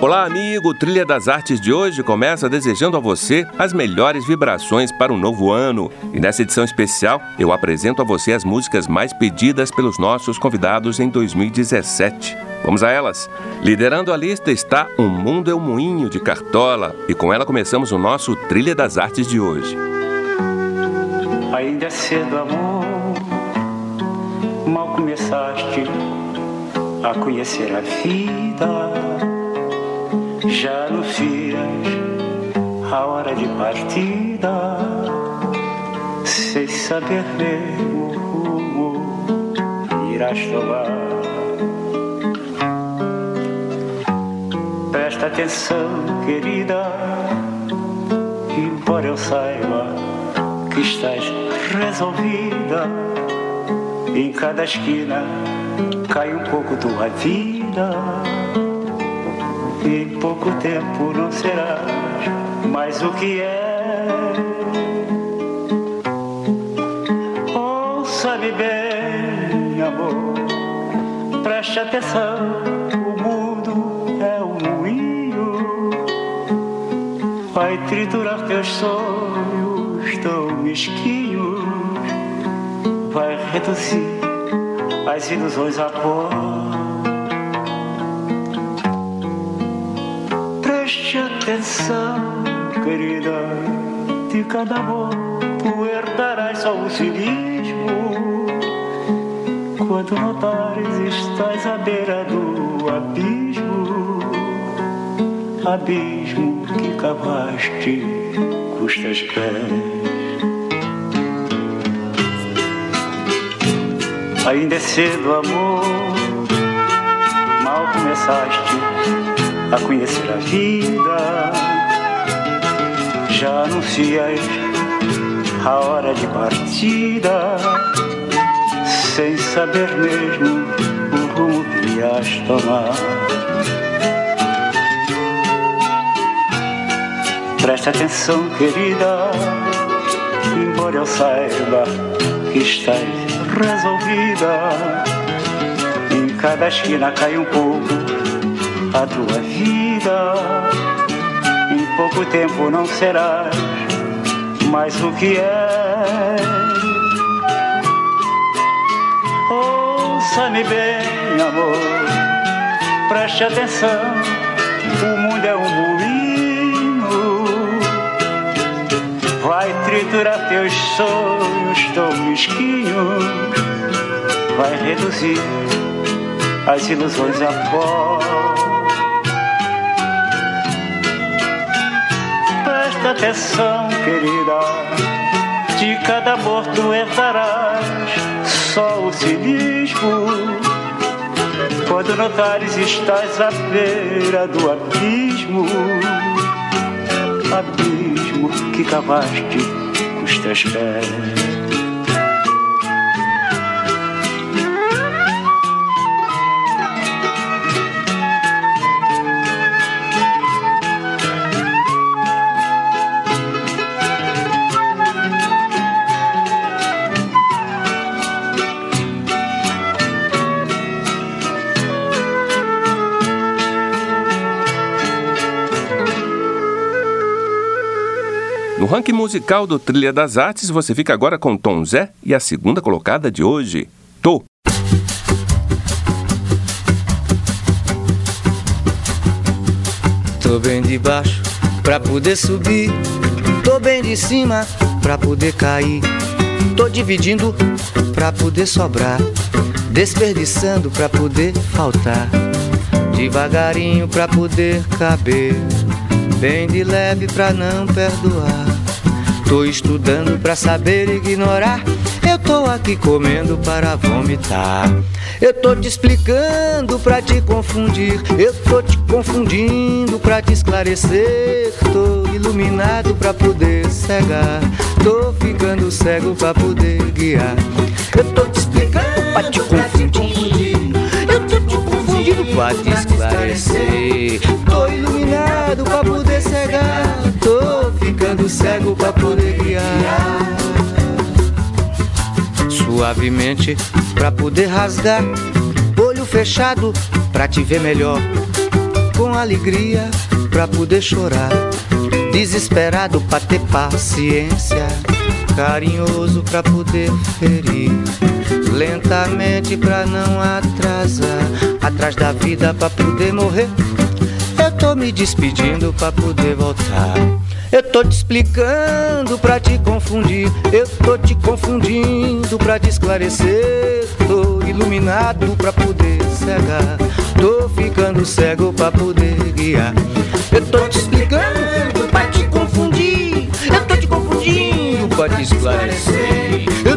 Olá, amigo! Trilha das Artes de hoje começa desejando a você as melhores vibrações para um novo ano. E nessa edição especial, eu apresento a você as músicas mais pedidas pelos nossos convidados em 2017. Vamos a elas! Liderando a lista está Um Mundo é um Moinho de Cartola, e com ela começamos o nosso Trilha das Artes de hoje. Ainda é cedo, amor, mal começaste a conhecer a vida já anuncias a hora de partida, sem saber o rumo irás tomar. Presta atenção, querida, embora eu saiba que estás resolvida, em cada esquina cai um pouco tua vida em pouco tempo não serás mais o que é. Ouça-me bem, amor, preste atenção. O mundo é um moinho, vai triturar teus sonhos tão mesquinhos, vai reduzir as ilusões a pó. Atenção, querida, de cada amor tu herdarás só o cinismo. Quando notares estás à beira do abismo, abismo que cavaste custas pés. Ainda é cedo, amor, mal começaste a conhecer a vida. Já anuncias a hora de partida, sem saber mesmo o rumo que ias tomar. Presta atenção, querida, embora eu saiba que estás resolvida. Em cada esquina cai um pouco a tua vida. Em pouco tempo não serás mais o que é. Ouça-me bem, amor, preste atenção. O mundo é um moinho, vai triturar teus sonhos tão mesquinhos, vai reduzir as ilusões a pó. Atenção, querida. De cada amor tu herdarás só o cinismo. Quando notares estás à beira do abismo, abismo que cavaste com os teus pés. Ranking musical do Trilha das Artes, você fica agora com Tom Zé e a segunda colocada de hoje, Tô. Tô bem de baixo pra poder subir, tô bem de cima pra poder cair, tô dividindo pra poder sobrar, desperdiçando pra poder faltar, devagarinho pra poder caber, bem de leve pra não perdoar. Tô estudando pra saber ignorar. Eu tô aqui comendo para vomitar. Eu tô te explicando pra te confundir. Eu tô te confundindo pra te esclarecer. Tô iluminado pra poder cegar. Tô ficando cego pra poder guiar. Eu tô te explicando pra te confundir. Eu tô te confundindo pra te esclarecer. Suavemente pra poder rasgar. Olho fechado pra te ver melhor. Com alegria pra poder chorar. Desesperado pra ter paciência carinhoso pra poder ferir, lentamente pra não atrasar, atrás da vida pra poder morrer. Eu tô me despedindo pra poder voltar. Eu tô te explicando pra te confundir. Eu tô te confundindo pra te esclarecer. Tô iluminado pra poder cegar. Tô ficando cego pra poder guiar. Eu tô te explicando pra te confundir. Eu tô te confundindo pra te esclarecer. Eu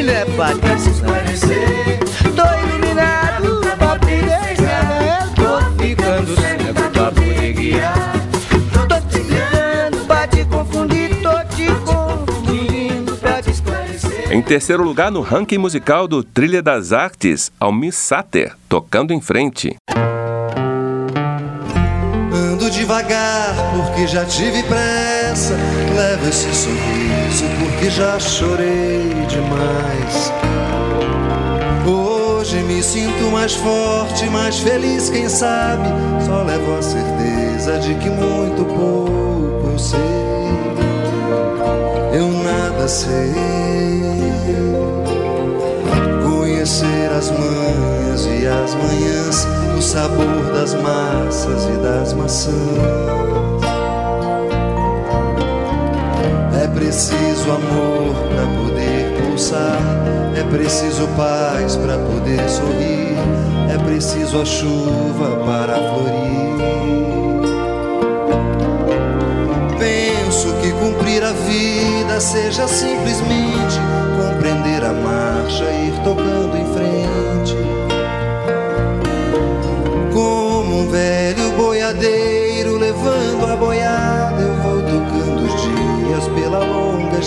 tô te confundindo é pra te esclarecer. Tô iluminado pra poder cegar. Eu tô ficando cego pra poder guiar. Em terceiro lugar no ranking musical do Trilha das Artes, Almir Sater, Tocando em Frente. Ando devagar porque já tive pressa, levo esse sorriso porque já chorei demais. Hoje me sinto mais forte, mais feliz, quem sabe? Só levo a certeza de que muito pouco eu sei. Eu nada sei conhecer as manhas e as manhãs, o sabor das massas e das maçãs. Preciso amor para poder pulsar, é preciso paz para poder sorrir, é preciso a chuva para florir. Penso que cumprir a vida seja simplesmente compreender a marcha, ir tocando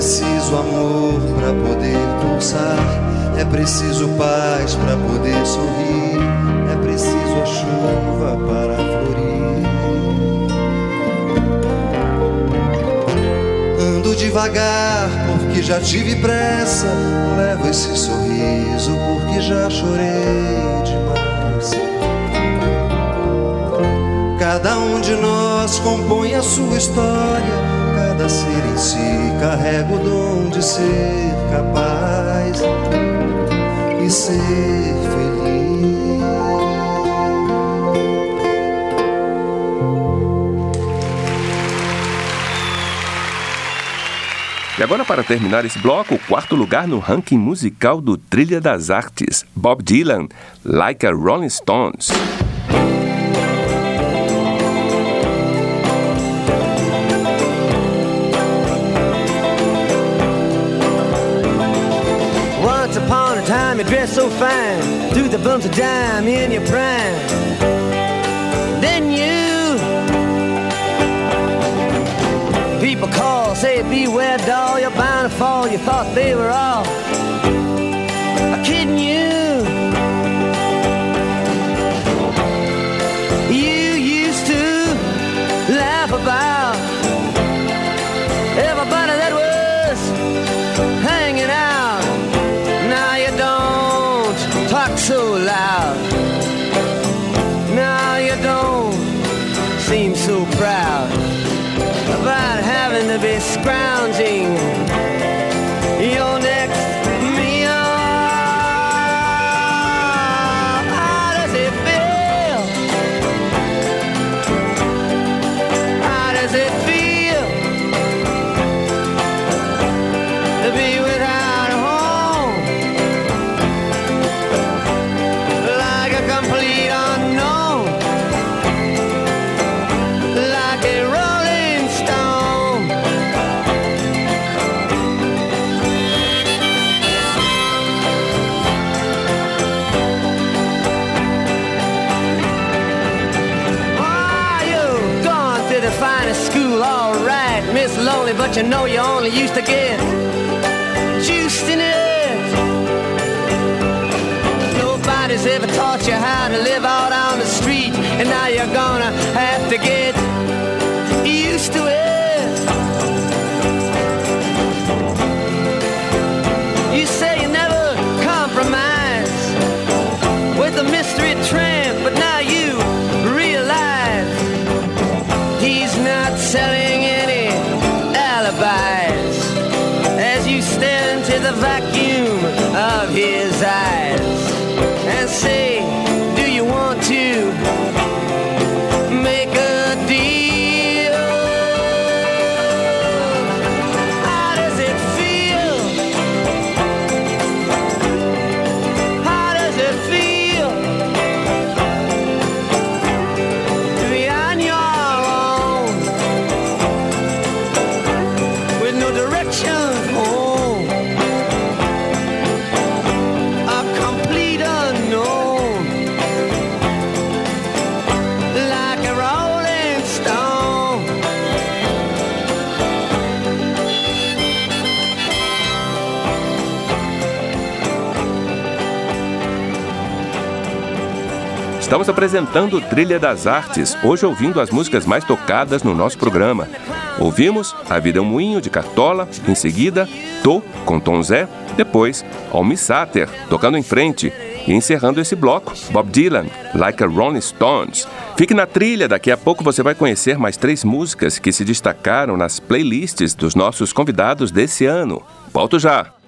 Preciso amor para poder pulsar é preciso paz para poder sorrir, é preciso a chuva para florir. Ando devagar porque já tive pressa, levo esse sorriso porque já chorei demais. Cada um de nós compõe a sua história, cada ser em si carrego o dom de ser capaz e ser feliz. E agora, para terminar esse bloco, o quarto lugar no ranking musical do Trilha das Artes, Bob Dylan, Like a Rolling Stones. Time you dress so fine. Threw the bumps of dime in your prime. Then you People call, say beware doll You're bound to fall, you thought they were all Kidding you You you used to get juiced in it. Nobody's ever taught you how to live out on the street, and now you're gonna have to get used to it. The vacuum of his eyes and say, Estamos apresentando Trilha das Artes, hoje ouvindo as músicas mais tocadas no nosso programa. Ouvimos A Vida é um Moinho, de Cartola, em seguida, Tô, com Tom Zé, depois, Almi Sater, tocando em frente, e encerrando esse bloco, Bob Dylan, Like a Rolling Stones. Fique na trilha, daqui a pouco você vai conhecer mais três músicas que se destacaram nas playlists dos nossos convidados desse ano. Volto já!